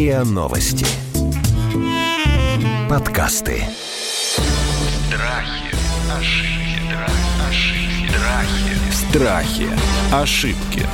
РИА Новости. Подкасты. Страхи, ошибки, ошибки, страхи. Страхи. Ошибки.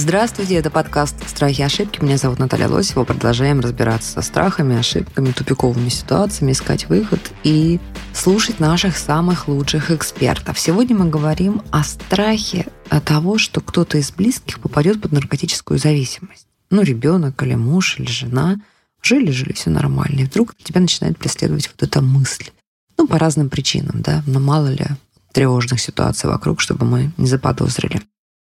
Здравствуйте, это подкаст «Страхи и ошибки». Меня зовут Наталья Лосева. Продолжаем разбираться со страхами, ошибками, тупиковыми ситуациями, искать выход и слушать наших самых лучших экспертов. Сегодня мы говорим о страхе того, что кто-то из близких попадет под наркотическую зависимость. Ну, ребенок или муж или жена. Жили-жили, все нормально. И вдруг тебя начинает преследовать вот эта мысль. Ну, по разным причинам, да. Но мало ли тревожных ситуаций вокруг, чтобы мы не заподозрили.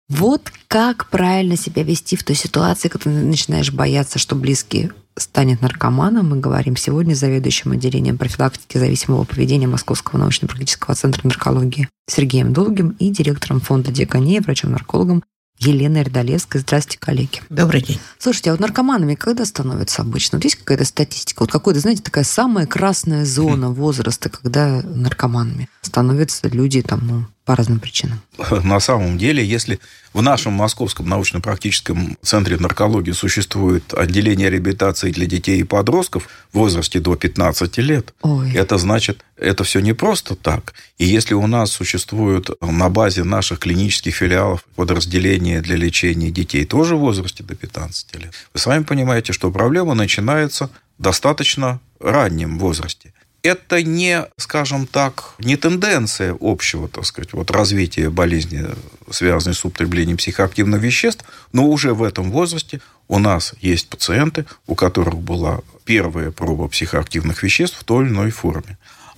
Вот как правильно себя вести в той ситуации, когда ты начинаешь бояться, что близкий станет наркоманом. Мы говорим сегодня с заведующим отделением профилактики зависимого поведения Московского научно-практического центра наркологии Сергеем Долгим и директором фонда Диакония, врачом-наркологом Елена Эрдолевская. Здравствуйте, коллеги. Добрый день. Слушайте, а вот наркоманами когда становятся обычно? Вот есть какая-то статистика? Вот какой-то, знаете, такая самая красная зона возраста, когда наркоманами становятся люди там, ну, по разным причинам. На самом деле, если в нашем Московском научно-практическом центре наркологии существует отделение реабилитации для детей и подростков в возрасте до 15 лет, Ой. это значит, это все не просто так. И если у нас существует на базе наших клинических филиалов подразделение для лечения детей тоже в возрасте до 15 лет, вы сами понимаете, что проблема начинается в достаточно раннем возрасте это не, скажем так, не тенденция общего, так сказать, вот развития болезни, связанной с употреблением психоактивных веществ, но уже в этом возрасте у нас есть пациенты, у которых была первая проба психоактивных веществ в той или иной форме.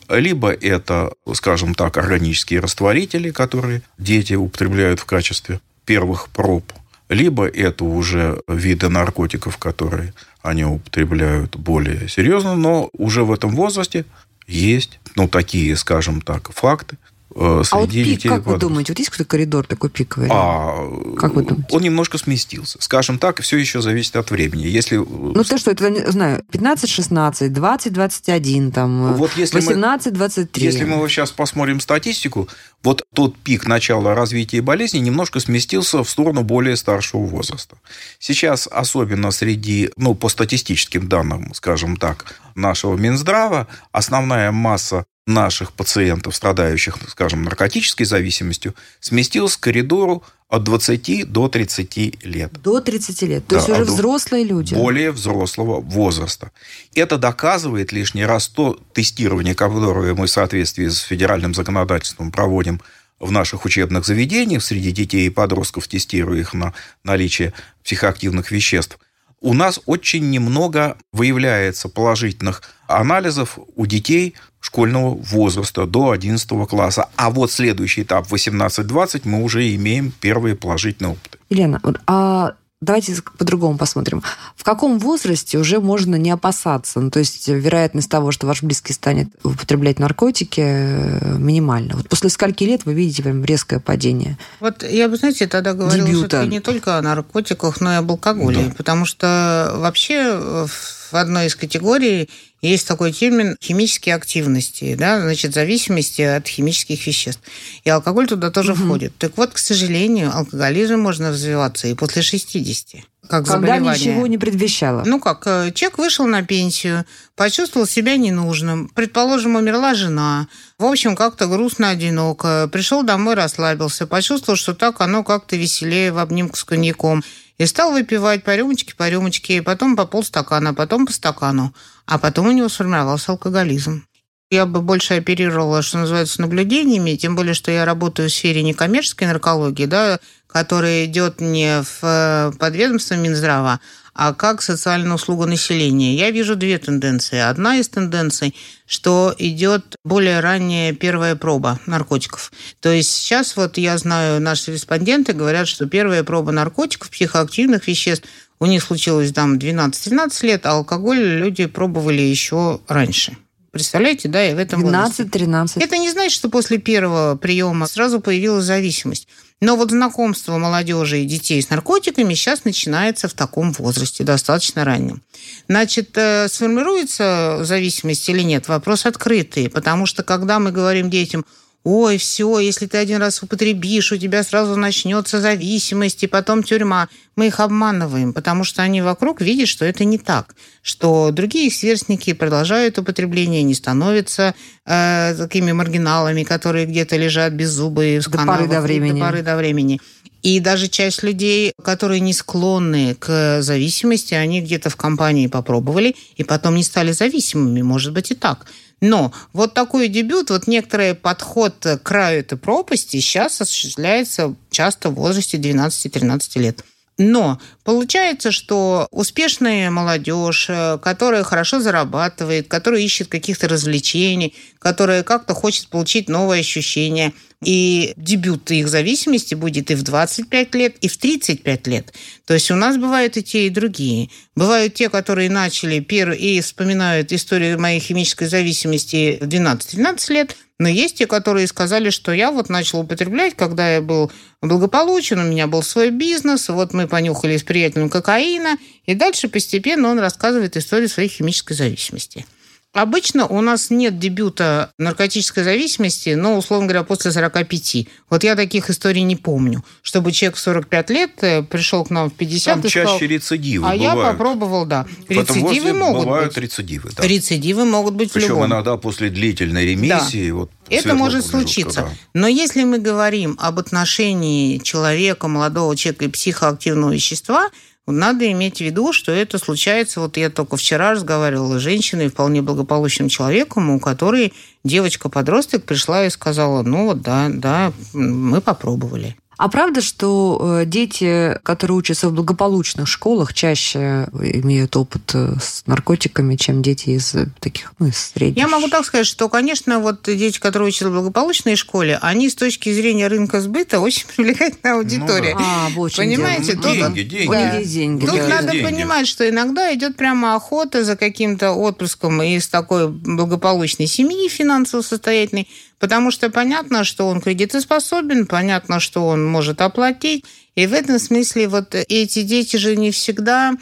Либо это, скажем так, органические растворители, которые дети употребляют в качестве первых проб, либо это уже виды наркотиков, которые они употребляют более серьезно, но уже в этом возрасте есть, ну, такие, скажем так, факты, среди а вот пик, детей. Как вы думаете, вот есть какой-то коридор такой пиковый? А, как вы думаете? Он немножко сместился. Скажем так, все еще зависит от времени. Если... Ну, то что, это, не знаю, 15-16, 20-21, там, вот 18-23. Если мы сейчас посмотрим статистику, вот тот пик начала развития болезни немножко сместился в сторону более старшего возраста. Сейчас, особенно среди, ну, по статистическим данным, скажем так, нашего Минздрава, основная масса наших пациентов, страдающих, скажем, наркотической зависимостью, сместилась к коридору от 20 до 30 лет. До 30 лет. То да, есть уже взрослые люди. Более взрослого возраста. Это доказывает лишний раз то тестирование, которое мы в соответствии с федеральным законодательством проводим в наших учебных заведениях среди детей и подростков, тестируя их на наличие психоактивных веществ – у нас очень немного выявляется положительных анализов у детей школьного возраста до 11 класса. А вот следующий этап 18-20 мы уже имеем первые положительные опыты. Елена, а давайте по-другому посмотрим. В каком возрасте уже можно не опасаться? Ну, то есть вероятность того, что ваш близкий станет употреблять наркотики, э, минимальна. Вот после скольки лет вы видите прям резкое падение? Вот я бы, знаете, тогда говорила не только о наркотиках, но и об алкоголе. Да. Потому что вообще в одной из категорий есть такой термин химические активности, да, значит, зависимости от химических веществ. И алкоголь туда тоже угу. входит. Так вот, к сожалению, алкоголизм можно развиваться и после 60 как Когда ничего не предвещало. Ну как, э, человек вышел на пенсию, почувствовал себя ненужным. Предположим, умерла жена. В общем, как-то грустно, одиноко. Пришел домой, расслабился. Почувствовал, что так оно как-то веселее в обнимку с коньяком. И стал выпивать по рюмочке, по рюмочке, потом по полстакана, потом по стакану. А потом у него сформировался алкоголизм. Я бы больше оперировала, что называется, наблюдениями, тем более, что я работаю в сфере некоммерческой наркологии, да, которая идет не в э, подведомство Минздрава, а как социальная услуга населения. Я вижу две тенденции. Одна из тенденций, что идет более ранняя первая проба наркотиков. То есть сейчас вот я знаю, наши респонденты говорят, что первая проба наркотиков, психоактивных веществ у них случилось там 12-13 лет, а алкоголь люди пробовали еще раньше. Представляете, да, и в этом 12-13. Это не значит, что после первого приема сразу появилась зависимость. Но вот знакомство молодежи и детей с наркотиками сейчас начинается в таком возрасте, достаточно раннем. Значит, э, сформируется зависимость или нет? Вопрос открытый, потому что когда мы говорим детям, ой, все, если ты один раз употребишь, у тебя сразу начнется зависимость и потом тюрьма. Мы их обманываем, потому что они вокруг видят, что это не так, что другие их сверстники продолжают употребление, не становятся э, такими маргиналами, которые где-то лежат без зубы в До канавах, поры до времени. До поры до времени. И даже часть людей, которые не склонны к зависимости, они где-то в компании попробовали и потом не стали зависимыми. Может быть и так. Но вот такой дебют, вот некоторый подход к краю этой пропасти сейчас осуществляется часто в возрасте 12-13 лет. Но получается, что успешная молодежь, э, которая хорошо зарабатывает, которая ищет каких-то развлечений, которая как-то хочет получить новые ощущения, и дебют их зависимости будет и в 25 лет, и в 35 лет. То есть у нас бывают и те, и другие. Бывают те, которые начали первые и вспоминают историю моей химической зависимости в 12-13 лет, но есть те, которые сказали, что я вот начал употреблять, когда я был благополучен, у меня был свой бизнес, вот мы понюхали с приятелем кокаина, и дальше постепенно он рассказывает историю своей химической зависимости. Обычно у нас нет дебюта наркотической зависимости, но, условно говоря, после 45. Вот я таких историй не помню, чтобы человек в 45 лет э, пришел к нам в 50 Там и чаще сказал, рецидивы а я бывают. попробовал, да. В Рецидивы могут бывают быть. рецидивы, да. Рецидивы могут быть в Причем любом. иногда после длительной ремиссии. Вот, Это может случиться. да. Но если мы говорим об отношении человека, молодого человека и психоактивного вещества, надо иметь в виду, что это случается, вот я только вчера разговаривала с женщиной, вполне благополучным человеком, у которой девочка-подросток пришла и сказала, ну вот да, да, мы попробовали. А правда, что э, дети, которые учатся в благополучных школах, чаще имеют опыт э, с наркотиками, чем дети из э, таких, ну, из средних? Я могу так сказать, что, конечно, вот дети, которые учатся в благополучной школе, они с точки зрения рынка сбыта очень привлекательная аудитория. А, вот в чем Понимаете, дело. тут- деньги, деньги. У них есть деньги. Тут да. надо деньги. понимать, что иногда идет прямо охота за каким-то отпрыском из такой благополучной семьи, финансово состоятельной, потому что понятно, что он кредитоспособен, понятно, что он может оплатить. И в этом смысле вот эти дети же не всегда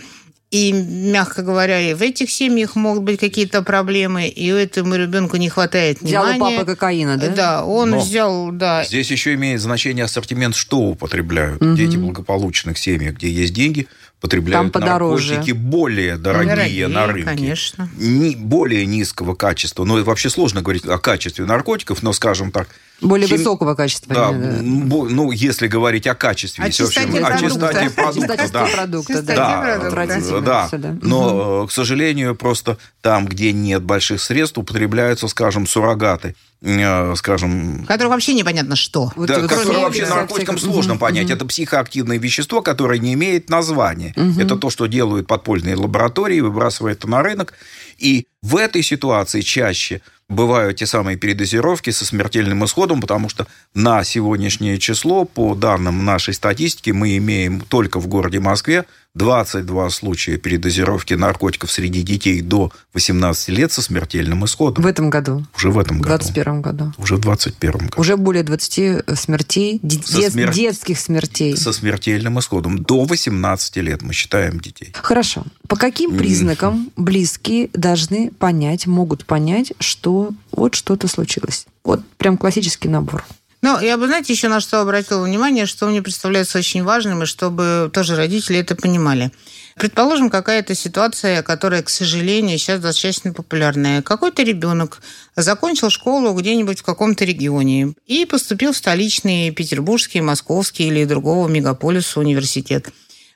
и, мягко говоря, и в этих семьях могут быть какие-то проблемы, и этому ребенку не хватает Взял у внимания. папы кокаина, да? Да, он Но взял, да, Здесь еще имеет значение ассортимент, что употребляют. Мгм. Дети благополучных семьях, где есть деньги, потребляют Там подороже. наркотики более дорогие, дорогие, на рынке. конечно. Ни- более низкого качества. Ну, и вообще сложно говорить о качестве наркотиков, но, скажем так, Более Хим- высокого качества. да, именно, да. бо- ну, если говорить о качестве, О если чистоте о продукта. чистоте О Чистоте да. продукта, Чистоте да. продукта. Да. Но, э, к сожалению, просто там, где нет больших средств, употребляются, скажем, суррогаты, э, скажем, Которых вообще непонятно что. Да, вот которое вообще наркотикам сложно понять. Это психоактивное вещество, которое не имеет названия. Это то, что делают подпольные лаборатории, выбрасывают это на рынок. И в этой ситуации чаще бывают те самые передозировки со смертельным исходом, потому что на сегодняшнее число, по данным нашей статистики, мы имеем только в городе Москве 22 случая передозировки наркотиков среди детей до 18 лет со смертельным исходом. В этом году, Уже в этом в году. 2021 году. Уже в 2021 году. Уже более 20 смертей, де- Со смер- детских смертей. Со смертельным исходом. До 18 лет мы считаем детей. Хорошо. По каким признакам близкие должны понять, могут понять, что вот что-то случилось? Вот прям классический набор. Ну, я бы, знаете, еще на что обратила внимание, что мне представляется очень важным, и чтобы тоже родители это понимали. Предположим, какая-то ситуация, которая, к сожалению, сейчас достаточно популярная. Какой-то ребенок закончил школу где-нибудь в каком-то регионе и поступил в столичный петербургский, московский или другого мегаполиса университет.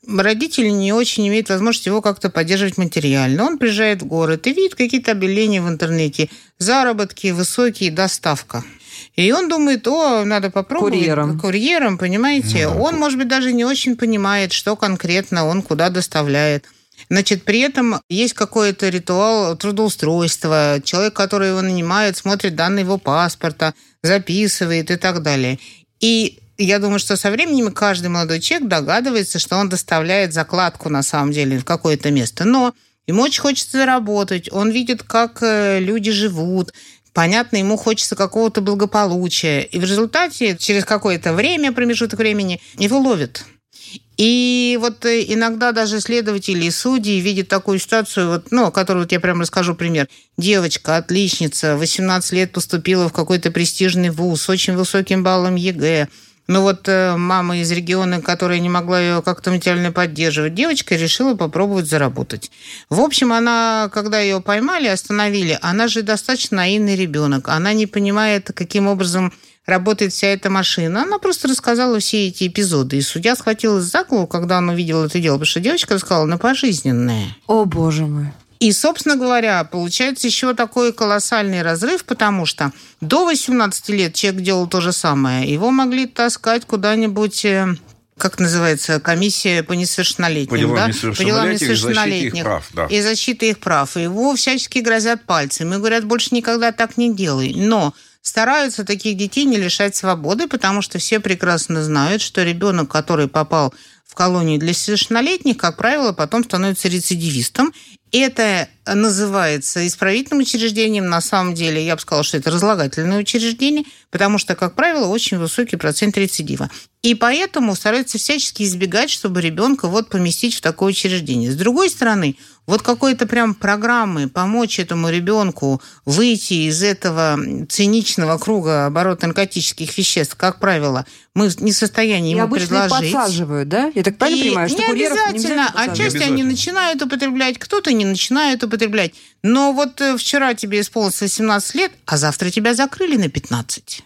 Родители не очень имеют возможность его как-то поддерживать материально. Он приезжает в город и видит какие-то объявления в интернете. Заработки высокие, доставка. И он думает, о, надо попробовать. Курьером. Курьером, понимаете? Ну да. Он, может быть, даже не очень понимает, что конкретно он куда доставляет. Значит, при этом есть какой-то ритуал трудоустройства. Человек, который его нанимает, смотрит данные его паспорта, записывает и так далее. И я думаю, что со временем каждый молодой человек догадывается, что он доставляет закладку на самом деле в какое-то место. Но ему очень хочется заработать. Он видит, как э, люди живут. Понятно, ему хочется какого-то благополучия. И в результате через какое-то время, промежуток времени, его ловят. И вот э, иногда даже следователи и судьи видят такую ситуацию, вот, ну, которую вот я прям расскажу пример. Девочка, отличница, 18 лет поступила в какой-то престижный вуз с очень высоким баллом ЕГЭ. Ну вот э, мама из региона, которая не могла ее как-то материально поддерживать, девочка решила попробовать заработать. В общем, она, когда ее поймали, остановили, она же достаточно наивный ребенок. Она не понимает, каким образом работает вся эта машина. Она просто рассказала все эти эпизоды. И судья схватилась за голову, когда он увидел это дело, потому что девочка рассказала на пожизненное. О, боже мой. И, собственно говоря, получается еще такой колоссальный разрыв, потому что до 18 лет человек делал то же самое. Его могли таскать куда-нибудь э, как называется, комиссия по несовершеннолетним, по делам да? несовершеннолетних, по делам несовершеннолетних. И защиты их прав, да. И защиты их прав. Его всячески грозят пальцем. И говорят, больше никогда так не делай. Но стараются таких детей не лишать свободы, потому что все прекрасно знают, что ребенок, который попал в колонию для совершеннолетних, как правило, потом становится рецидивистом. Это называется исправительным учреждением. На самом деле, я бы сказала, что это разлагательное учреждение, потому что, как правило, очень высокий процент рецидива. И поэтому стараются всячески избегать, чтобы ребенка вот поместить в такое учреждение. С другой стороны, вот какой-то прям программы помочь этому ребенку выйти из этого циничного круга оборота наркотических веществ, как правило, мы не в состоянии И ему обычно предложить. подсаживают, да? Я так правильно И понимаю, что не обязательно. Отчасти Не они обязательно. начинают употреблять, кто-то не начинает употреблять. Но вот э, вчера тебе исполнилось 18 лет, а завтра тебя закрыли на 15.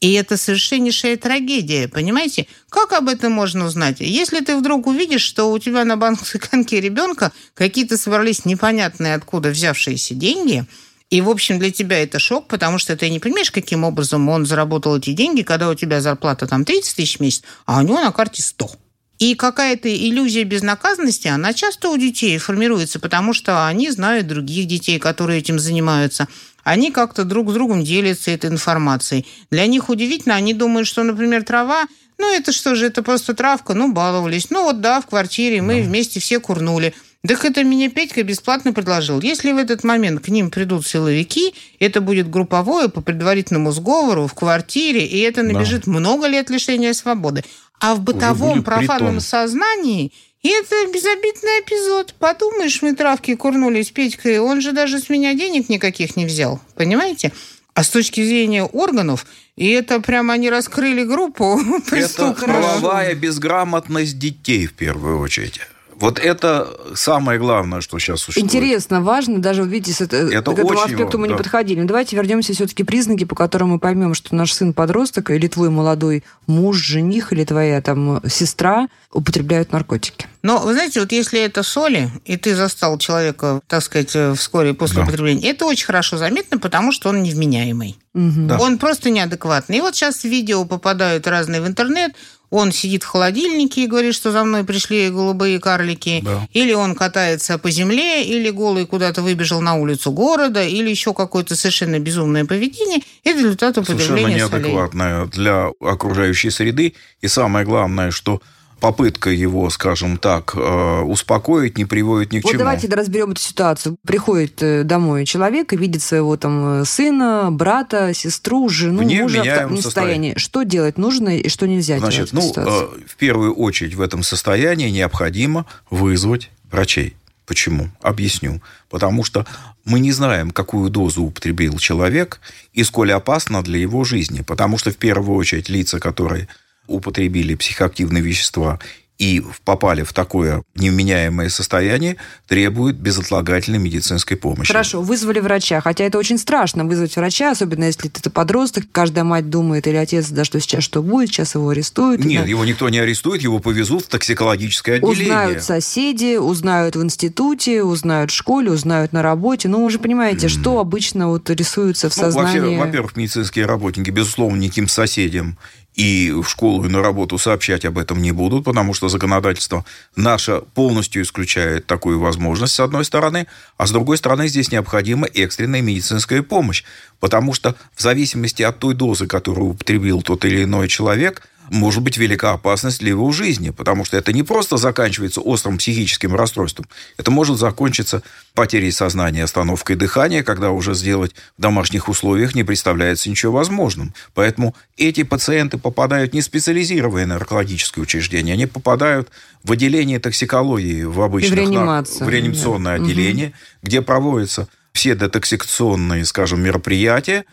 И это совершеннейшая трагедия, понимаете? Как об этом можно узнать? Если ты вдруг увидишь, что у тебя на банке ребенка какие-то собрались непонятные откуда взявшиеся деньги, и, в общем, для тебя это шок, потому что ты не понимаешь, каким образом он заработал эти деньги, когда у тебя зарплата там 30 тысяч в месяц, а у него на карте 100. И какая-то иллюзия безнаказанности, она часто у детей формируется, потому что они знают других детей, которые этим занимаются. Они как-то друг с другом делятся этой информацией. Для них удивительно, они думают, что, например, трава, ну это что же, это просто травка, ну баловались. Ну вот да, в квартире мы вместе все курнули. Так это мне Петька бесплатно предложил. Если в этот момент к ним придут силовики, это будет групповое по предварительному сговору в квартире, и это набежит много лет лишения свободы. А в бытовом профанном притон. сознании это безобидный эпизод. Подумаешь, мы травки курнули с Петькой, он же даже с меня денег никаких не взял. Понимаете? А с точки зрения органов, и это прямо они раскрыли группу Это преступную. правовая безграмотность детей в первую очередь. Вот это самое главное, что сейчас существует. Интересно, важно, даже вот видите, с это, Это к этому аспекту важно, мы не да. подходили. Но давайте вернемся все-таки признаки, по которым мы поймем, что наш сын подросток или твой молодой муж, жених или твоя там сестра употребляют наркотики. Но, вы знаете, вот если это соли, и ты застал человека, так сказать, э, вскоре после Да. употребления, это очень хорошо заметно, потому что он невменяемый. Мгм. Да. Он просто неадекватный. И вот сейчас видео попадают разные в интернет, он сидит в холодильнике и говорит, что за мной пришли голубые карлики. Да. Или он катается по земле, или голый куда-то выбежал на улицу города, или еще какое-то совершенно безумное поведение. Это результат Совершенно употребления солей. для окружающей среды. И самое главное, что попытка его, скажем так, э, успокоить не приводит ни к Вот чему. давайте разберем эту ситуацию. Приходит э, домой человек и видит своего там э, сына, брата, сестру, жену, В мужа в таком состоянии. Что делать нужно и что нельзя Значит, делать ну, в ситуации? в первую очередь в этом состоянии необходимо вызвать врачей. Почему? Объясню. Потому что мы не знаем, какую дозу употребил человек и сколь опасно для его жизни. Потому что в первую очередь лица, которые употребили психоактивные вещества и попали в такое невменяемое состояние, требуют безотлагательной медицинской помощи. Хорошо, вызвали врача, хотя это очень страшно вызвать врача, особенно если ты подросток, каждая мать думает или отец, да что сейчас что будет, сейчас его арестуют. Нет, да. его никто не арестует, его повезут в токсикологическое отделение. Узнают соседи, узнают в институте, узнают в школе, узнают на работе. Ну, вы же понимаете, что обычно вот рисуется в Ну, сознании. Во-первых, медицинские работники, безусловно, никаким соседям и в школу, и на работу сообщать об этом не будут, потому что законодательство наше полностью исключает такую возможность, с одной стороны, а с другой стороны, здесь необходима экстренная медицинская помощь, потому что в зависимости от той дозы, которую употребил тот или иной человек, может быть велика опасность для его жизни, потому что это не просто заканчивается острым психическим расстройством, это может закончиться потерей сознания, остановкой дыхания, когда уже сделать в домашних условиях не представляется ничего возможным. Поэтому эти пациенты попадают не в специализированные наркологические учреждения, они попадают в отделение токсикологии в обычных... в реанимацию. В реанимационное да. отделение, угу. где проводятся все детоксикационные, скажем, мероприятия,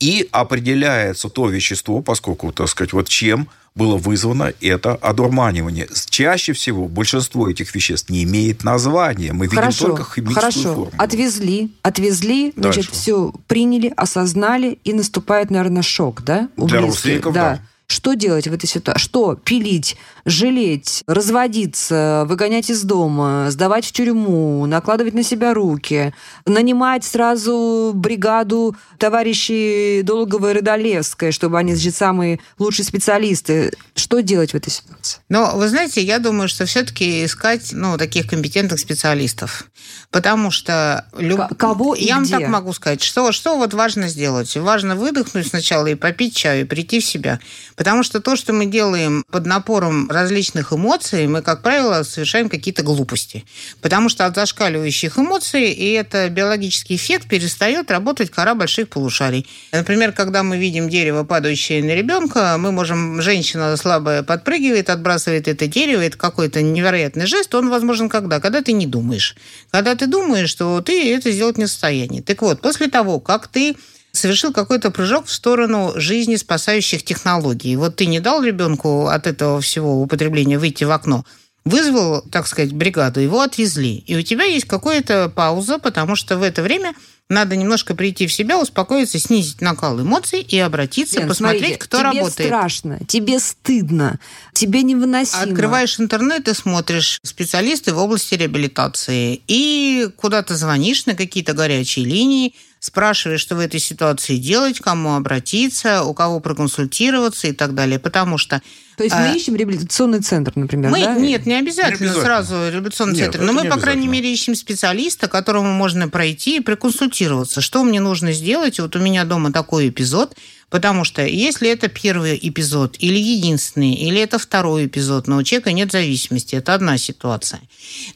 и определяется то вещество, поскольку, так сказать, вот чем было вызвано это одурманивание. Чаще всего большинство этих веществ не имеет названия. Мы хорошо, видим только химическую хорошо. формулу. Отвезли, отвезли, Дальше. значит, все приняли, осознали, и наступает, наверное, шок, да? У Для близких? родственников, да. Что делать в этой ситуации? Что? Пилить, жалеть, разводиться, выгонять из дома, сдавать в тюрьму, накладывать на себя руки, нанимать сразу бригаду товарищей Долгова и Рыдолевской, чтобы они, значит, самые лучшие специалисты. Что делать в этой ситуации? Но, вы знаете, я думаю, что все-таки искать ну, таких компетентных специалистов. Потому что... Люб... Кого и Я вам где? так могу сказать. Что, что вот важно сделать? Важно выдохнуть сначала и попить чаю, и прийти в себя. Потому что то, что мы делаем под напором различных эмоций, мы, как правило, совершаем какие-то глупости. Потому что от зашкаливающих эмоций, и это биологический эффект, перестает работать кора больших полушарий. Например, когда мы видим дерево, падающее на ребенка, мы можем... Женщина слабая подпрыгивает, отбрасывает это дерево, это какой-то невероятный жест. Он возможен когда? Когда ты не думаешь. Когда ты думаешь, что ты это сделать не в состоянии. Так вот, после того, как ты совершил какой-то прыжок в сторону жизни спасающих технологий. Вот ты не дал ребенку от этого всего употребления выйти в окно, вызвал, так сказать, бригаду, его отвезли. И у тебя есть какая-то пауза, потому что в это время надо немножко прийти в себя, успокоиться, снизить накал эмоций и обратиться, Лен, посмотреть, смотрите, кто тебе работает. страшно, тебе стыдно, тебе невыносимо. Открываешь интернет и смотришь специалисты в области реабилитации. И куда то звонишь на какие-то горячие линии, спрашиваешь, что в этой ситуации делать, кому обратиться, у кого проконсультироваться и так далее. Потому что То есть А, мы ищем реабилитационный центр, например, мы, да? нет, не обязательно, Не обязательно. сразу реабилитационный Нет, центр. Но мы, по крайней мере, ищем специалиста, которому можно пройти и проконсультироваться. Что мне нужно сделать? Вот у меня дома такой эпизод. Потому что если это первый эпизод, или единственный, или это второй эпизод, но у человека нет зависимости, это одна ситуация.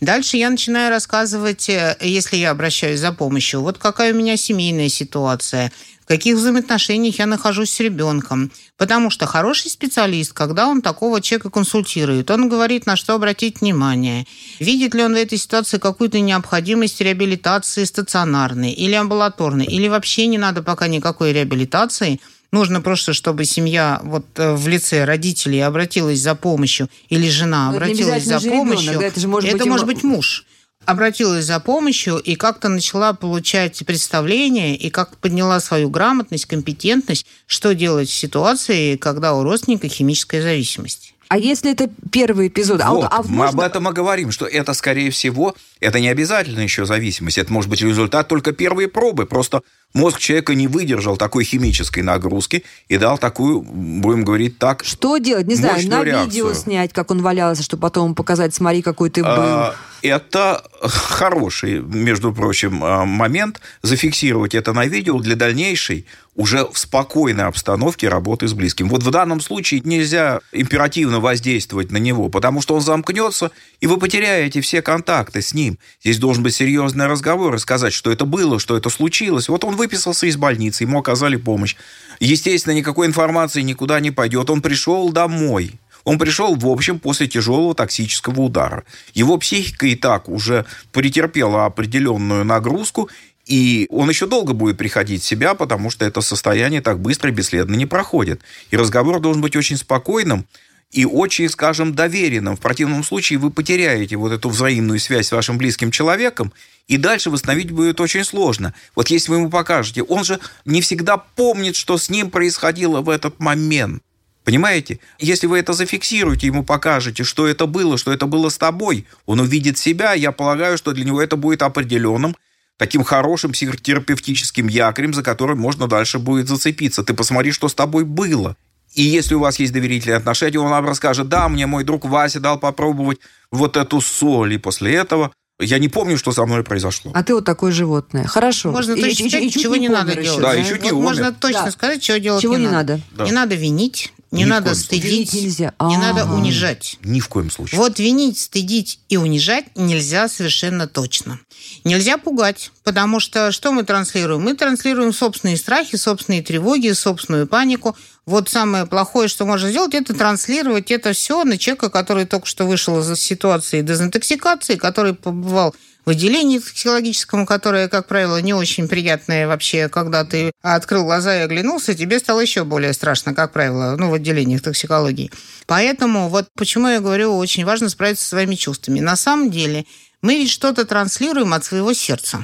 Дальше я начинаю рассказывать, э, если я обращаюсь за помощью, вот какая у меня семейная ситуация, в каких взаимоотношениях я нахожусь с ребенком. Потому что хороший специалист, когда он такого человека консультирует, он говорит, на что обратить внимание. Видит ли он в этой ситуации какую-то необходимость реабилитации стационарной или амбулаторной, или вообще не надо пока никакой реабилитации, Нужно просто, чтобы семья вот э, в лице родителей обратилась за помощью, или жена Но это не обратилась за же ребенок, помощью. да, это же может быть и может быть муж обратилась за помощью и как-то начала получать представление и как подняла свою грамотность, компетентность, что делать в ситуации, когда у родственника химическая зависимость. А если это первый эпизод? а, Вот, вот- а мы можно- об этом и говорим, что это, скорее всего, это не обязательно еще зависимость. Это может быть результат только первой пробы. Просто мозг человека не выдержал такой химической нагрузки и дал такую, будем говорить так, Что делать? Не знаю, на реакцию. видео снять, как он валялся, чтобы потом показать, смотри, какой ты был. А, Это хороший, между прочим, а, момент зафиксировать это на видео для дальнейшей уже в спокойной обстановке работы с близким. Вот в данном случае нельзя императивно воздействовать на него, потому что он замкнется, и вы потеряете все контакты с ним. Здесь должен быть серьезный разговор и сказать, что это было, что это случилось. Вот он выписался из больницы, ему оказали помощь. Естественно, никакой информации никуда не пойдет. Он пришел домой. Он пришел, в общем, после тяжелого токсического удара. Его психика и так уже претерпела определенную нагрузку, и он еще долго будет приходить в себя, потому что это состояние так быстро и бесследно не проходит. И разговор должен быть очень спокойным и очень, скажем, доверенным. В противном случае вы потеряете вот эту взаимную связь с вашим близким человеком, и дальше восстановить будет очень сложно. Вот если вы ему покажете, он же не всегда помнит, что с ним происходило в этот момент. Понимаете? Если вы это зафиксируете, ему покажете, что это было, что это было с тобой, он увидит себя, я полагаю, что для него это будет определенным, таким хорошим психотерапевтическим якорем, за которым можно дальше будет зацепиться. Ты посмотри, что с тобой было. И если у вас есть доверительные отношения, он вам расскажет, да, мне мой друг Вася дал попробовать вот эту соль, и после этого я не помню, что со мной произошло. А ты вот такое животное. Хорошо. Можно И- точно и- и сказать, чуть чего не, надо делать. еще, Да, и чуть не умер. можно точно Да. сказать, чего делать Чего не, не надо? Да. Не надо винить, Не Ни надо коем случае. стыдить, Винить нельзя. не надо унижать. Ни в коем случае. Вот винить, стыдить и унижать нельзя совершенно точно. Нельзя пугать, потому что что мы транслируем? Мы транслируем собственные страхи, собственные тревоги, собственную панику. Вот самое плохое, что можно сделать, это транслировать это все на человека, который только что вышел из ситуации дезинтоксикации, который побывал в отделении токсикологическом, которое, как правило, не очень приятное вообще, когда ты открыл глаза и оглянулся, тебе стало еще более страшно, как правило, ну, в отделениях токсикологии. Поэтому вот почему я говорю, очень важно справиться со своими чувствами. На самом деле, мы ведь что-то транслируем от своего сердца.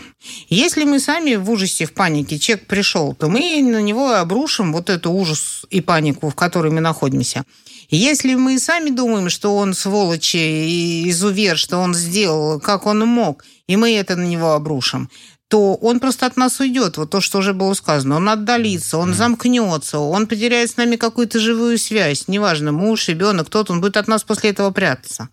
Если мы сами в ужасе, в панике, человек пришел, то мы на него обрушим вот эту ужас и панику, в которой мы находимся. Если мы сами думаем, что он сволочь и изувер, что он сделал, как он мог, и мы это на него обрушим, то он просто от нас уйдет. Вот то, что уже было сказано. Он отдалится, он замкнется, он потеряет с нами какую-то живую связь. Неважно, муж, ребенок, кто-то, он будет от нас после этого прятаться.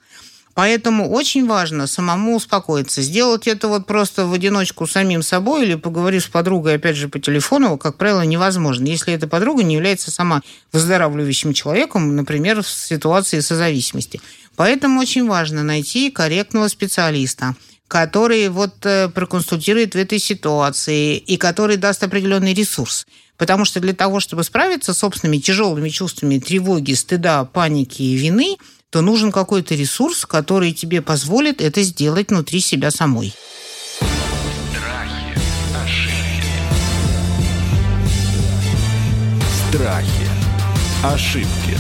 Поэтому очень важно самому успокоиться. Сделать это вот просто в одиночку самим собой или поговорив с подругой, опять же, по телефону, как правило, невозможно. Если эта подруга не является сама выздоравливающим человеком, например, в ситуации созависимости. Поэтому очень важно найти корректного специалиста, который вот э, проконсультирует в этой ситуации и который даст определенный ресурс. Потому что для того, чтобы справиться с собственными тяжелыми чувствами тревоги, стыда, паники и вины, то нужен какой-то ресурс, который тебе позволит это сделать внутри себя самой. Страхи, ошибки, Страхи. Ошибки.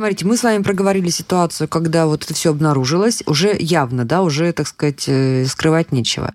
Смотрите, мы с вами проговорили ситуацию, когда вот это все обнаружилось, уже явно, да, уже, так сказать, э, скрывать нечего.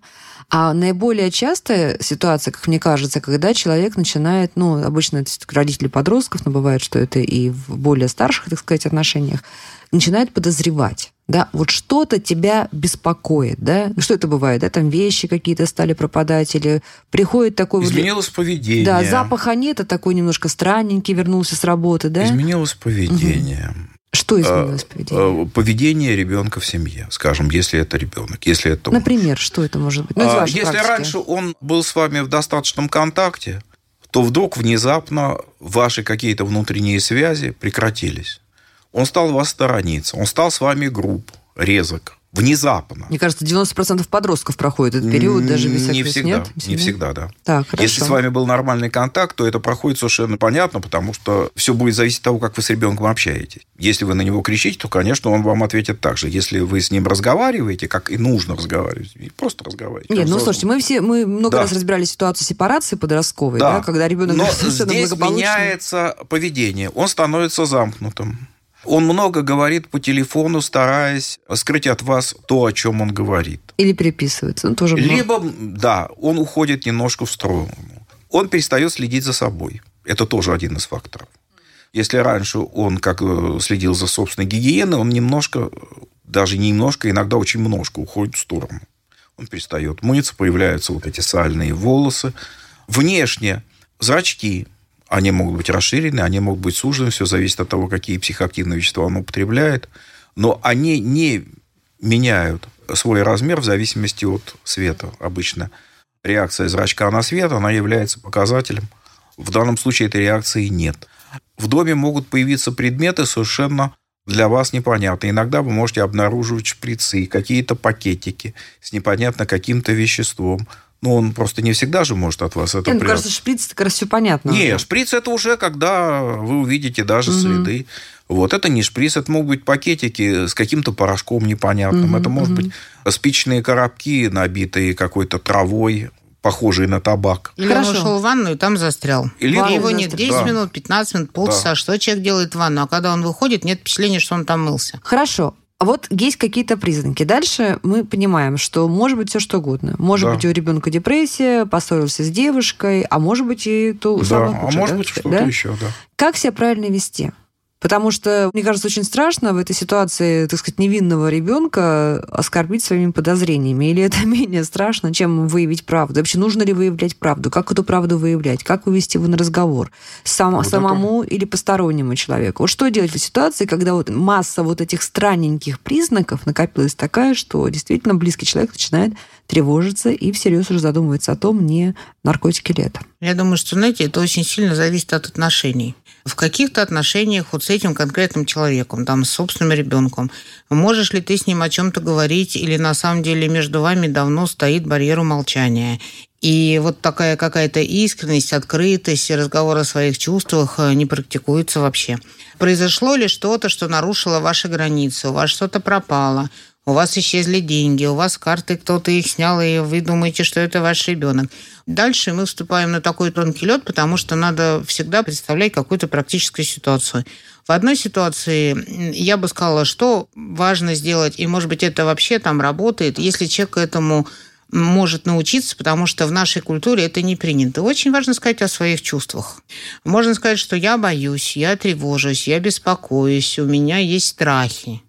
А наиболее частая ситуация, как мне кажется, когда человек начинает, ну, обычно это родители подростков, но бывает, что это и в более старших, так сказать, отношениях, начинает подозревать. Да, вот что-то тебя беспокоит, да? Ну, Что это бывает? Да, там вещи какие-то стали пропадать, или приходит такой... вот- Изменилось поведение. Да, запаха нет, а такой немножко странненький вернулся с работы, да? Изменилось поведение. Что изменилось в поведении? Э, Поведение ребенка в семье, скажем, если это ребенок, если это он. Например, что это может быть? Ну, А, Если практики. раньше он был с вами в достаточном контакте, то вдруг внезапно ваши какие-то внутренние связи прекратились. Он стал вас сторониться, он стал с вами груб, резок, внезапно. Мне кажется, 90% подростков проходит этот период, даже без Не всегда, нет? не всегда, да. Так, хорошо. Если с вами был нормальный контакт, то это проходит совершенно понятно, потому что все будет зависеть от того, как вы с ребенком общаетесь. Если вы на него кричите, то, конечно, он вам ответит так же. Если вы с ним разговариваете, как и нужно разговаривать, и просто разговаривать. Нет, ну слушайте, мы все мы много Да. раз разбирали ситуацию сепарации подростковой, да, когда ребенок Но здесь меняется поведение. Он становится замкнутым. Он много говорит по телефону, стараясь скрыть от вас то, о чем он говорит. Или переписывается. Ну, тоже. Либо, да, он уходит немножко в сторону. Он перестает следить за собой. Это тоже один из факторов. Если раньше он как э, следил за собственной гигиеной, он немножко, даже не немножко, иногда очень немножко уходит в сторону. Он перестает мыться, появляются вот эти сальные волосы. Внешне зрачки, они могут быть расширены, они могут быть сужены, все зависит от того, какие психоактивные вещества он употребляет. Но они не меняют свой размер в зависимости от света. Обычно реакция зрачка на свет, она является показателем. В данном случае этой реакции нет. В доме могут появиться предметы совершенно для вас непонятные. Иногда вы можете обнаруживать шприцы, какие-то пакетики с непонятно каким-то веществом. Но он просто не всегда же может от вас это Нет, мне прятать. кажется, шприц как раз все понятно. Не, уже. шприц это уже когда вы увидите даже Мгм. следы. Вот это не шприц, это могут быть пакетики с каким-то порошком непонятным. Мгм, это может мгм. быть спичные коробки, набитые какой-то травой, похожей на табак. Или Хорошо. он ушел в ванну и там застрял. Или- И его Ванну нет застрял. 10 Да. минут, 15 минут, полчаса. Да. Что человек делает в ванну? А когда он выходит, нет впечатления, что он там мылся. Хорошо. А Вот есть какие-то признаки. Дальше мы понимаем, что может быть все что угодно. Может Да. быть у ребенка депрессия, поссорился с девушкой, а может быть и то да, самое а худшее, может да, быть что-то да? еще, да. Как себя правильно вести? Потому что, мне кажется, очень страшно в этой ситуации, так сказать, невинного ребенка оскорбить своими подозрениями. Или это менее страшно, чем выявить правду? Вообще, нужно ли выявлять правду? Как эту правду выявлять? Как вывести его на разговор? Сам, Вот это- самому или постороннему человеку? Вот что делать в ситуации, когда вот масса вот этих странненьких признаков накопилась такая, что действительно близкий человек начинает тревожится и всерьез уже задумывается о том, не наркотики ли это. Я думаю, что, знаете, это очень сильно зависит от отношений. В каких-то отношениях вот с этим конкретным человеком, там, с собственным ребенком, можешь ли ты с ним о чем-то говорить, или на самом деле между вами давно стоит барьер молчания, и вот такая какая-то искренность, открытость, разговор о своих чувствах э, не практикуется вообще. Произошло ли что-то, что нарушило ваши границы, у вас что-то пропало, у вас исчезли деньги, у вас карты, кто-то их снял, и вы думаете, что это ваш ребенок. Дальше мы вступаем на такой тонкий лед, потому что надо всегда представлять какую-то практическую ситуацию. В одной ситуации я бы сказала, что важно сделать, и, может быть, это вообще там работает, если человек к этому может научиться, потому что в нашей культуре это не принято. Очень важно сказать о своих чувствах. Можно сказать, что я боюсь, я тревожусь, я беспокоюсь, у меня есть страхи.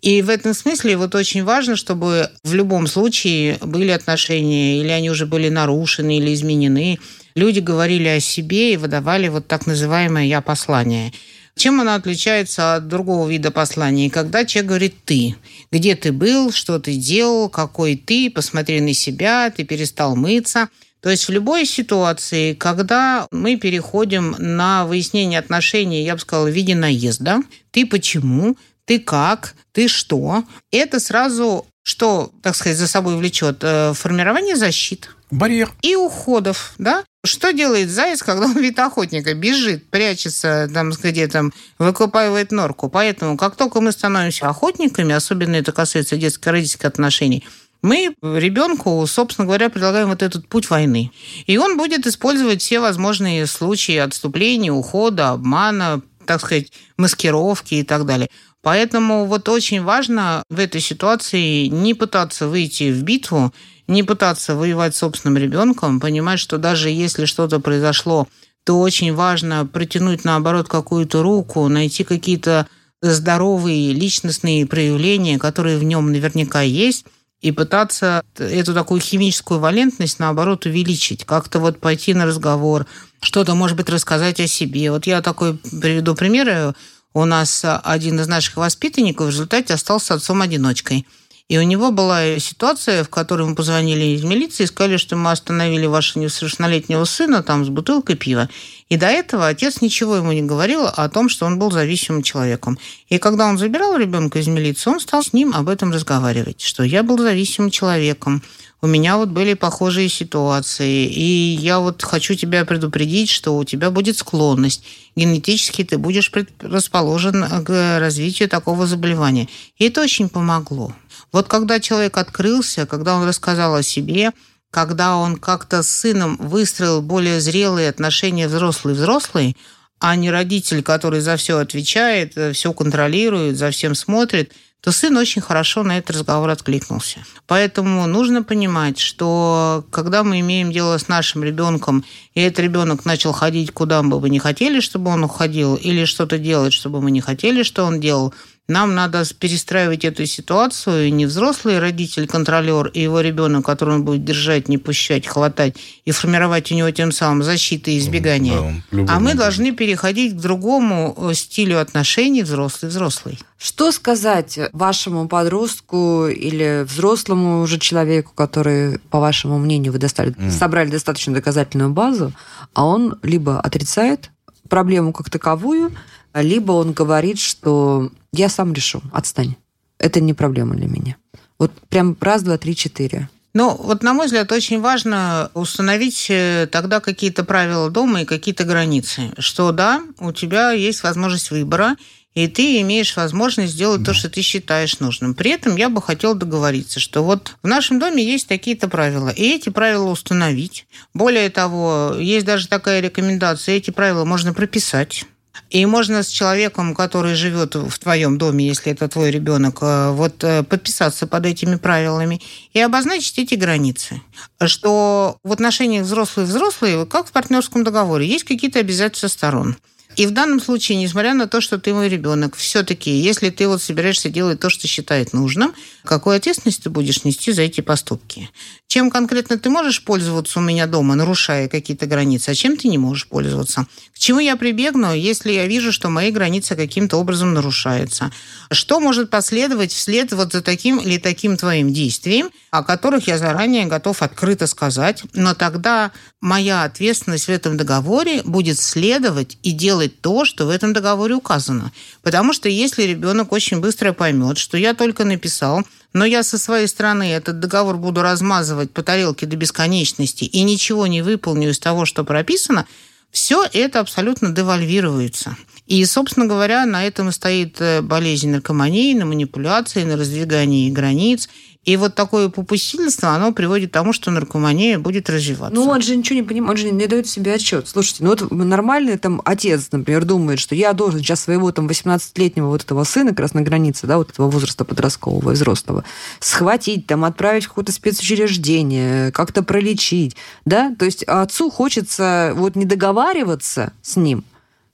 И в этом смысле вот очень важно, чтобы в любом случае были отношения, или они уже были нарушены, или изменены. Люди говорили о себе и выдавали вот так называемое «я-послание». Чем оно отличается от другого вида послания? Когда человек говорит «ты». Где ты был, что ты делал, какой ты, посмотри на себя, ты перестал мыться. То есть в любой ситуации, когда мы переходим на выяснение отношений, я бы сказала, в виде наезда, ты почему, ты как, ты что, это сразу что, так сказать, за собой влечет э, формирование защит. Барьер. И уходов, да? Что делает заяц, когда он видит охотника? Бежит, прячется, там, где-то выкупаивает норку. Поэтому, как только мы становимся охотниками, особенно это касается детско-родительских отношений, мы ребенку, собственно говоря, предлагаем вот этот путь войны. И он будет использовать все возможные случаи отступления, ухода, обмана, так сказать, маскировки и так далее. Поэтому вот очень важно в этой ситуации не пытаться выйти в битву, не пытаться воевать с собственным ребенком, понимать, что даже если что-то произошло, то очень важно протянуть, наоборот, какую-то руку, найти какие-то здоровые личностные проявления, которые в нем наверняка есть, и пытаться эту такую химическую валентность, наоборот, увеличить. Как-то вот пойти на разговор, что-то, может быть, рассказать о себе. Вот я такой приведу примеры. У нас один из наших воспитанников в результате остался отцом-одиночкой. И у него была ситуация, в которой мы позвонили из милиции и сказали, что мы остановили вашего несовершеннолетнего сына там с бутылкой пива. И до этого отец ничего ему не говорил о том, что он был зависимым человеком. И когда он забирал ребенка из милиции, он стал с ним об этом разговаривать, что я был зависимым человеком, у меня вот были похожие ситуации, и я вот хочу тебя предупредить, что у тебя будет склонность. Генетически ты будешь расположен к развитию такого заболевания. И это очень помогло. Вот когда человек открылся, когда он рассказал о себе, когда он как-то с сыном выстроил более зрелые отношения взрослый-взрослый, а не родитель, который за все отвечает, все контролирует, за всем смотрит – то сын очень хорошо на этот разговор откликнулся. Поэтому нужно понимать, что когда мы имеем дело с нашим ребенком, и этот ребенок начал ходить, куда бы мы не хотели, чтобы он уходил, или что-то делать, чтобы мы не хотели, что он делал, нам надо перестраивать эту ситуацию, и не взрослый родитель, контролер и его ребенок, который он будет держать, не пущать, хватать и формировать у него тем самым защиты и избегания. Да, а мы должны переходить к другому э, стилю отношений взрослый-взрослый. Что сказать вашему подростку или взрослому уже человеку, который, по вашему мнению, вы достали, mm. собрали достаточно доказательную базу, а он либо отрицает проблему как таковую, либо он говорит, что я сам решу, отстань. Это не проблема для меня. Вот прям раз, два, три, четыре. Ну, вот, на мой взгляд, очень важно установить э, тогда какие-то правила дома и какие-то границы. Что да, у тебя есть возможность выбора, и ты имеешь возможность сделать да. то, что ты считаешь нужным. При этом я бы хотела договориться, что вот в нашем доме есть такие-то правила, и эти правила установить. Более того, есть даже такая рекомендация, эти правила можно прописать и можно с человеком, который живет в твоем доме, если это твой ребенок, э, вот э, подписаться под этими правилами и обозначить эти границы. Что в отношениях взрослые-взрослые, как в партнерском договоре, есть какие-то обязательства сторон. И в данном случае, несмотря на то, что ты мой ребенок, все-таки, если ты вот собираешься делать то, что считает нужным, какую ответственность ты будешь нести за эти поступки? Чем конкретно ты можешь пользоваться у меня дома, нарушая какие-то границы, а чем ты не можешь пользоваться? К чему я прибегну, если я вижу, что мои границы каким-то образом нарушаются? Что может последовать вслед вот за таким или таким твоим действием, о которых я заранее готов открыто сказать, но тогда моя ответственность в этом договоре будет следовать и делать то, что в этом договоре указано. Потому что если ребенок очень быстро поймет, что я только написал, но я со своей стороны этот договор буду размазывать по тарелке до бесконечности и ничего не выполню из того, что прописано, все это абсолютно девальвируется. И, собственно говоря, на этом и стоит э, болезнь наркомании, на манипуляции, на раздвигании границ и вот такое попустительство, оно приводит к тому, что наркомания будет развиваться. Ну, он же ничего не понимает, он же не дает себе отчет. Слушайте, ну вот нормальный там отец, например, думает, что я должен сейчас своего там 18-летнего вот этого сына как раз на границе, да, вот этого возраста подросткового взрослого, схватить, там, отправить в какое-то спецучреждение, как-то пролечить, да? То есть отцу хочется вот не договариваться с ним,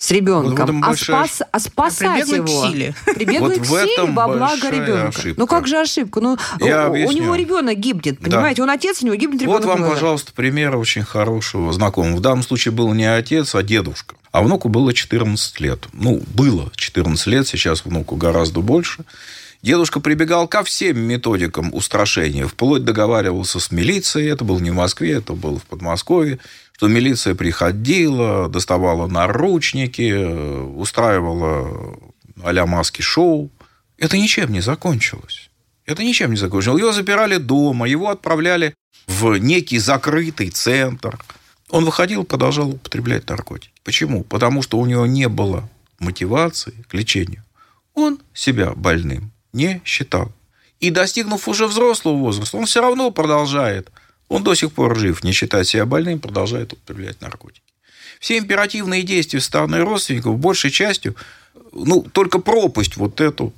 с ребенком, вот а, спас, а спасать Прибегнуть его. к силе. Прибегнуть Вот к силе во благо ребенка. ошибка. Ну как же ошибка? Ну, Я у, него ребенок гибнет, понимаете? Он отец, у него гибнет ребенок. Вот вам, пожалуйста, пример очень хорошего знакомого. В данном случае был не отец, а дедушка. А внуку было 14 лет. Ну, было 14 лет, сейчас внуку гораздо больше. Дедушка прибегал ко всем методикам устрашения. Вплоть договаривался с милицией. Это было не в Москве, это было в Подмосковье. Что милиция приходила, доставала наручники, устраивала а-ля маски-шоу. Это ничем не закончилось. Это ничем не закончилось. Его запирали дома, его отправляли в некий закрытый центр. Он выходил, продолжал употреблять наркотики. Почему? Потому что у него не было мотивации к лечению. Он себя больным не считал. И достигнув уже взрослого возраста, он все равно продолжает. Он до сих пор жив, не считая себя больным, продолжает употреблять наркотики. Все императивные действия со стороны родственников большей частью, ну, только пропасть вот эту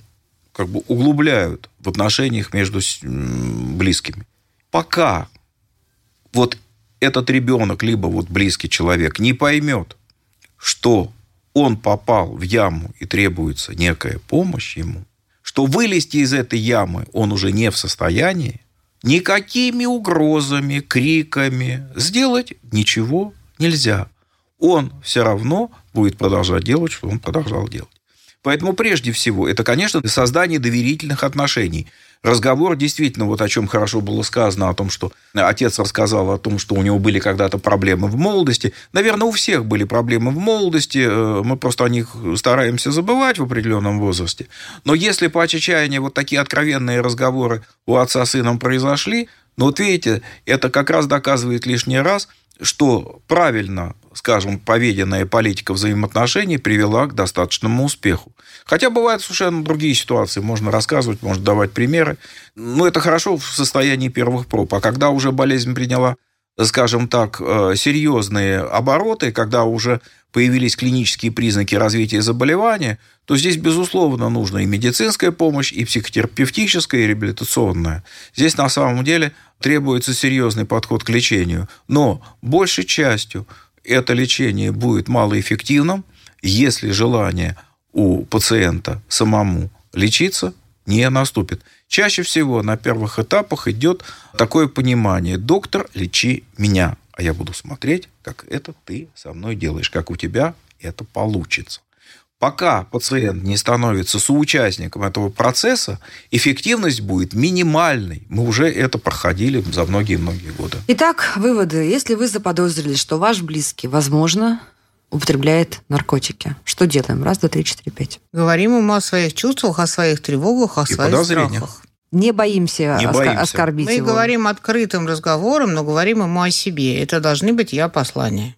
как бы углубляют в отношениях между близкими. Пока вот этот ребенок, либо вот близкий человек не поймет, что он попал в яму и требуется некая помощь ему, что вылезти из этой ямы он уже не в состоянии, никакими угрозами, криками сделать ничего нельзя. Он все равно будет продолжать делать, что он продолжал делать. Поэтому прежде всего это, конечно, создание доверительных отношений. Разговор действительно, вот о чем хорошо было сказано, о том, что отец рассказал о том, что у него были когда-то проблемы в молодости. Наверное, у всех были проблемы в молодости, э, мы просто о них стараемся забывать в определенном возрасте. Но если по отчаянию вот такие откровенные разговоры у отца с сыном произошли, ну вот видите, это как раз доказывает лишний раз, что правильно, скажем, поведенная политика взаимоотношений привела к достаточному успеху. Хотя бывают совершенно другие ситуации, можно рассказывать, можно давать примеры. Но это хорошо в состоянии первых проб. А когда уже болезнь приняла, скажем так, э, серьезные обороты, когда уже появились клинические признаки развития заболевания, то здесь, безусловно, нужна и медицинская помощь, и психотерапевтическая, и реабилитационная. Здесь, на самом деле, требуется серьезный подход к лечению. Но большей частью это лечение будет малоэффективным, если желание у пациента самому лечиться не наступит. Чаще всего на первых этапах идет такое понимание «доктор, лечи меня», а я буду смотреть, как это ты со мной делаешь, как у тебя это получится. Пока пациент не становится соучастником этого процесса, эффективность будет минимальной. Мы уже это проходили за многие-многие годы. Итак, выводы. Если вы заподозрили, что ваш близкий, возможно, употребляет наркотики. Что делаем? Раз, два, три, четыре, пять. Говорим ему о своих чувствах, о своих тревогах, о И своих страхах. Не боимся, Не боимся. оскорбить Мы его. говорим открытым разговором, но говорим ему о себе. Это должны быть я послания.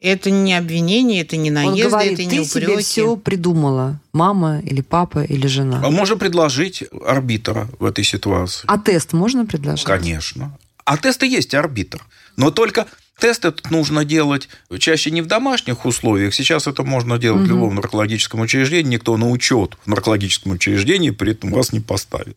Это не обвинение, это не Он наезды, говорит, это не ты себе все придумала. Мама или папа или жена. А можно предложить арбитра в этой ситуации? А тест можно предложить? Конечно. А тест и есть арбитр. Но только тест этот нужно делать чаще не в домашних условиях. Сейчас это можно делать в любом наркологическом учреждении. Никто на учет в наркологическом учреждении при этом вас не поставит.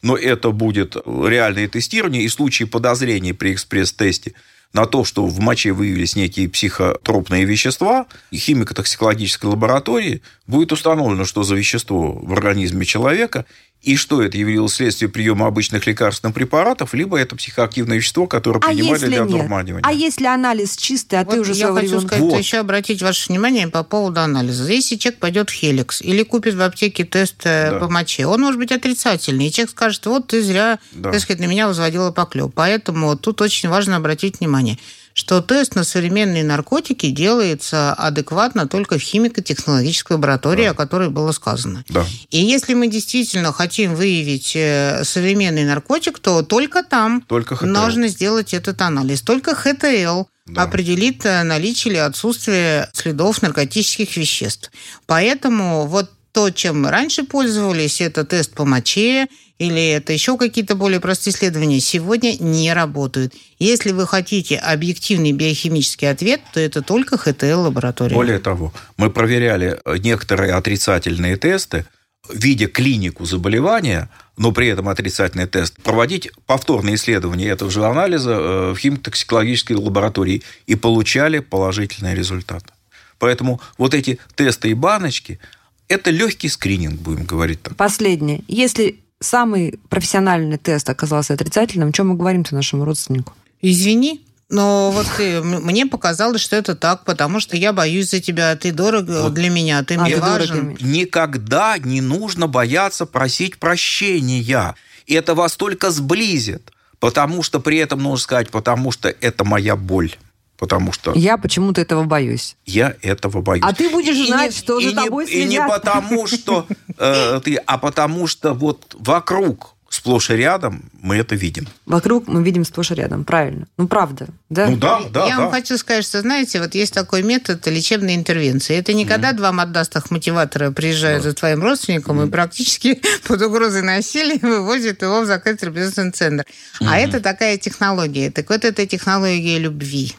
Но это будет реальное тестирование. И в случае подозрений при экспресс-тесте на то, что в моче выявились некие психотропные вещества, химико-токсикологической лаборатории будет установлено, что за вещество в организме человека, и что это явилось следствием приема обычных лекарственных препаратов, либо это психоактивное вещество, которое А принимали для одурманивания. А если анализ чистый, а Вот ты уже я хочу ребенка... сказать, Вот. еще обратить ваше внимание по поводу анализа. Если человек пойдет в Хеликс или купит в аптеке тест э, Да. по моче, он может быть отрицательный. И человек скажет, вот ты зря, Да. так сказать, на меня возводила поклеп. Поэтому вот тут очень важно обратить внимание, что тест на современные наркотики делается адекватно только в химико-технологической лаборатории, о которой было сказано. Да. И если мы действительно хотим выявить э, современный наркотик, то только там Только ХТЛ. нужно сделать этот анализ. Только ХТЛ Да. определит э, наличие или отсутствие следов наркотических веществ. Поэтому вот то, чем мы раньше пользовались, это тест по моче или это еще какие-то более простые исследования, сегодня не работают. Если вы хотите объективный биохимический ответ, то это только ХТЛ-лаборатория. Более того, мы проверяли э, некоторые отрицательные тесты, видя клинику заболевания, но при этом отрицательный тест, проводить повторные исследования этого же анализа э, в химиотоксикологической лаборатории и получали положительные результаты. Поэтому вот эти тесты и баночки – это легкий скрининг, будем говорить так. Последнее. Если самый профессиональный тест оказался отрицательным, что мы говорим-то нашему родственнику? Извини, но вот ты- мне показалось, что это так, потому что я боюсь за тебя, ты дорог Вот. для меня, ты А, мне ты важен. Никогда не нужно бояться просить прощения. Это вас только сблизит. Потому что при этом нужно сказать, потому что это моя боль. Потому что Я почему-то этого боюсь. я этого боюсь. А ты будешь И знать, не- что и за не- тобой И не следят. потому, что э, ты, а потому что вот вокруг, сплошь и рядом мы это видим. Вокруг мы видим сплошь и рядом. Правильно. Ну, правда. Да? Ну да, да, я да. вам хочу сказать, что, знаете, вот есть такой метод лечебной интервенции. Это не когда два модастых мотиватора приезжают за твоим родственником и практически под угрозой насилия вывозят его в закрытый реабилитационный центр. А это такая технология. Так вот, это технология любви.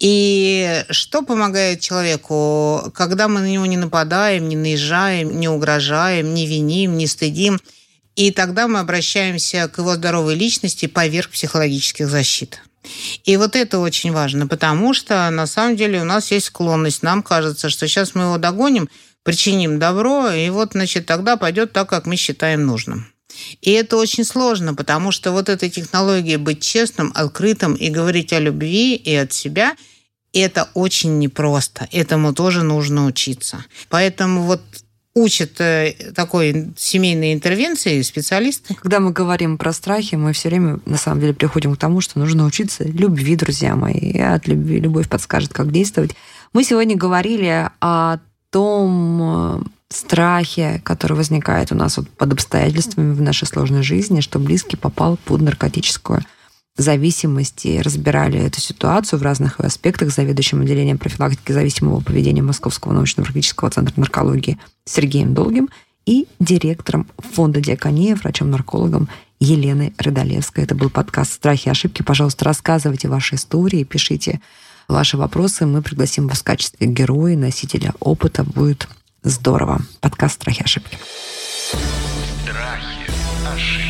И что помогает человеку, когда мы на него не нападаем, не наезжаем, не угрожаем, не виним, не стыдим, и тогда мы обращаемся к его здоровой личности поверх психологических защит. И вот это очень важно, потому что на самом деле у нас есть склонность. Нам кажется, что сейчас мы его догоним, причиним добро, и вот, значит, тогда пойдет так, как мы считаем нужным. И это очень сложно, потому что вот эта технология быть честным, открытым и говорить о любви и от себя, это очень непросто. Этому тоже нужно учиться. Поэтому вот учат э, такой семейной интервенции специалисты. Когда мы говорим про страхи, мы все время на самом деле приходим к тому, что нужно учиться любви, друзья мои. И от любви любовь подскажет, как действовать. Мы сегодня говорили о том э, страхе, который возникает у нас вот под обстоятельствами в нашей сложной жизни, что близкий попал под наркотическую зависимость и разбирали эту ситуацию в разных аспектах с заведующим отделением профилактики зависимого поведения Московского научно-практического центра наркологии Сергеем Долгим и директором фонда Диакония, врачом-наркологом Еленой Рыдалевской. Это был подкаст «Страхи и ошибки». Пожалуйста, рассказывайте ваши истории, пишите ваши вопросы. Мы пригласим вас в качестве героя, носителя опыта. Будет здорово. Подкаст «Страхи и ошибки». Страхи, ошибки, страх, ошибки,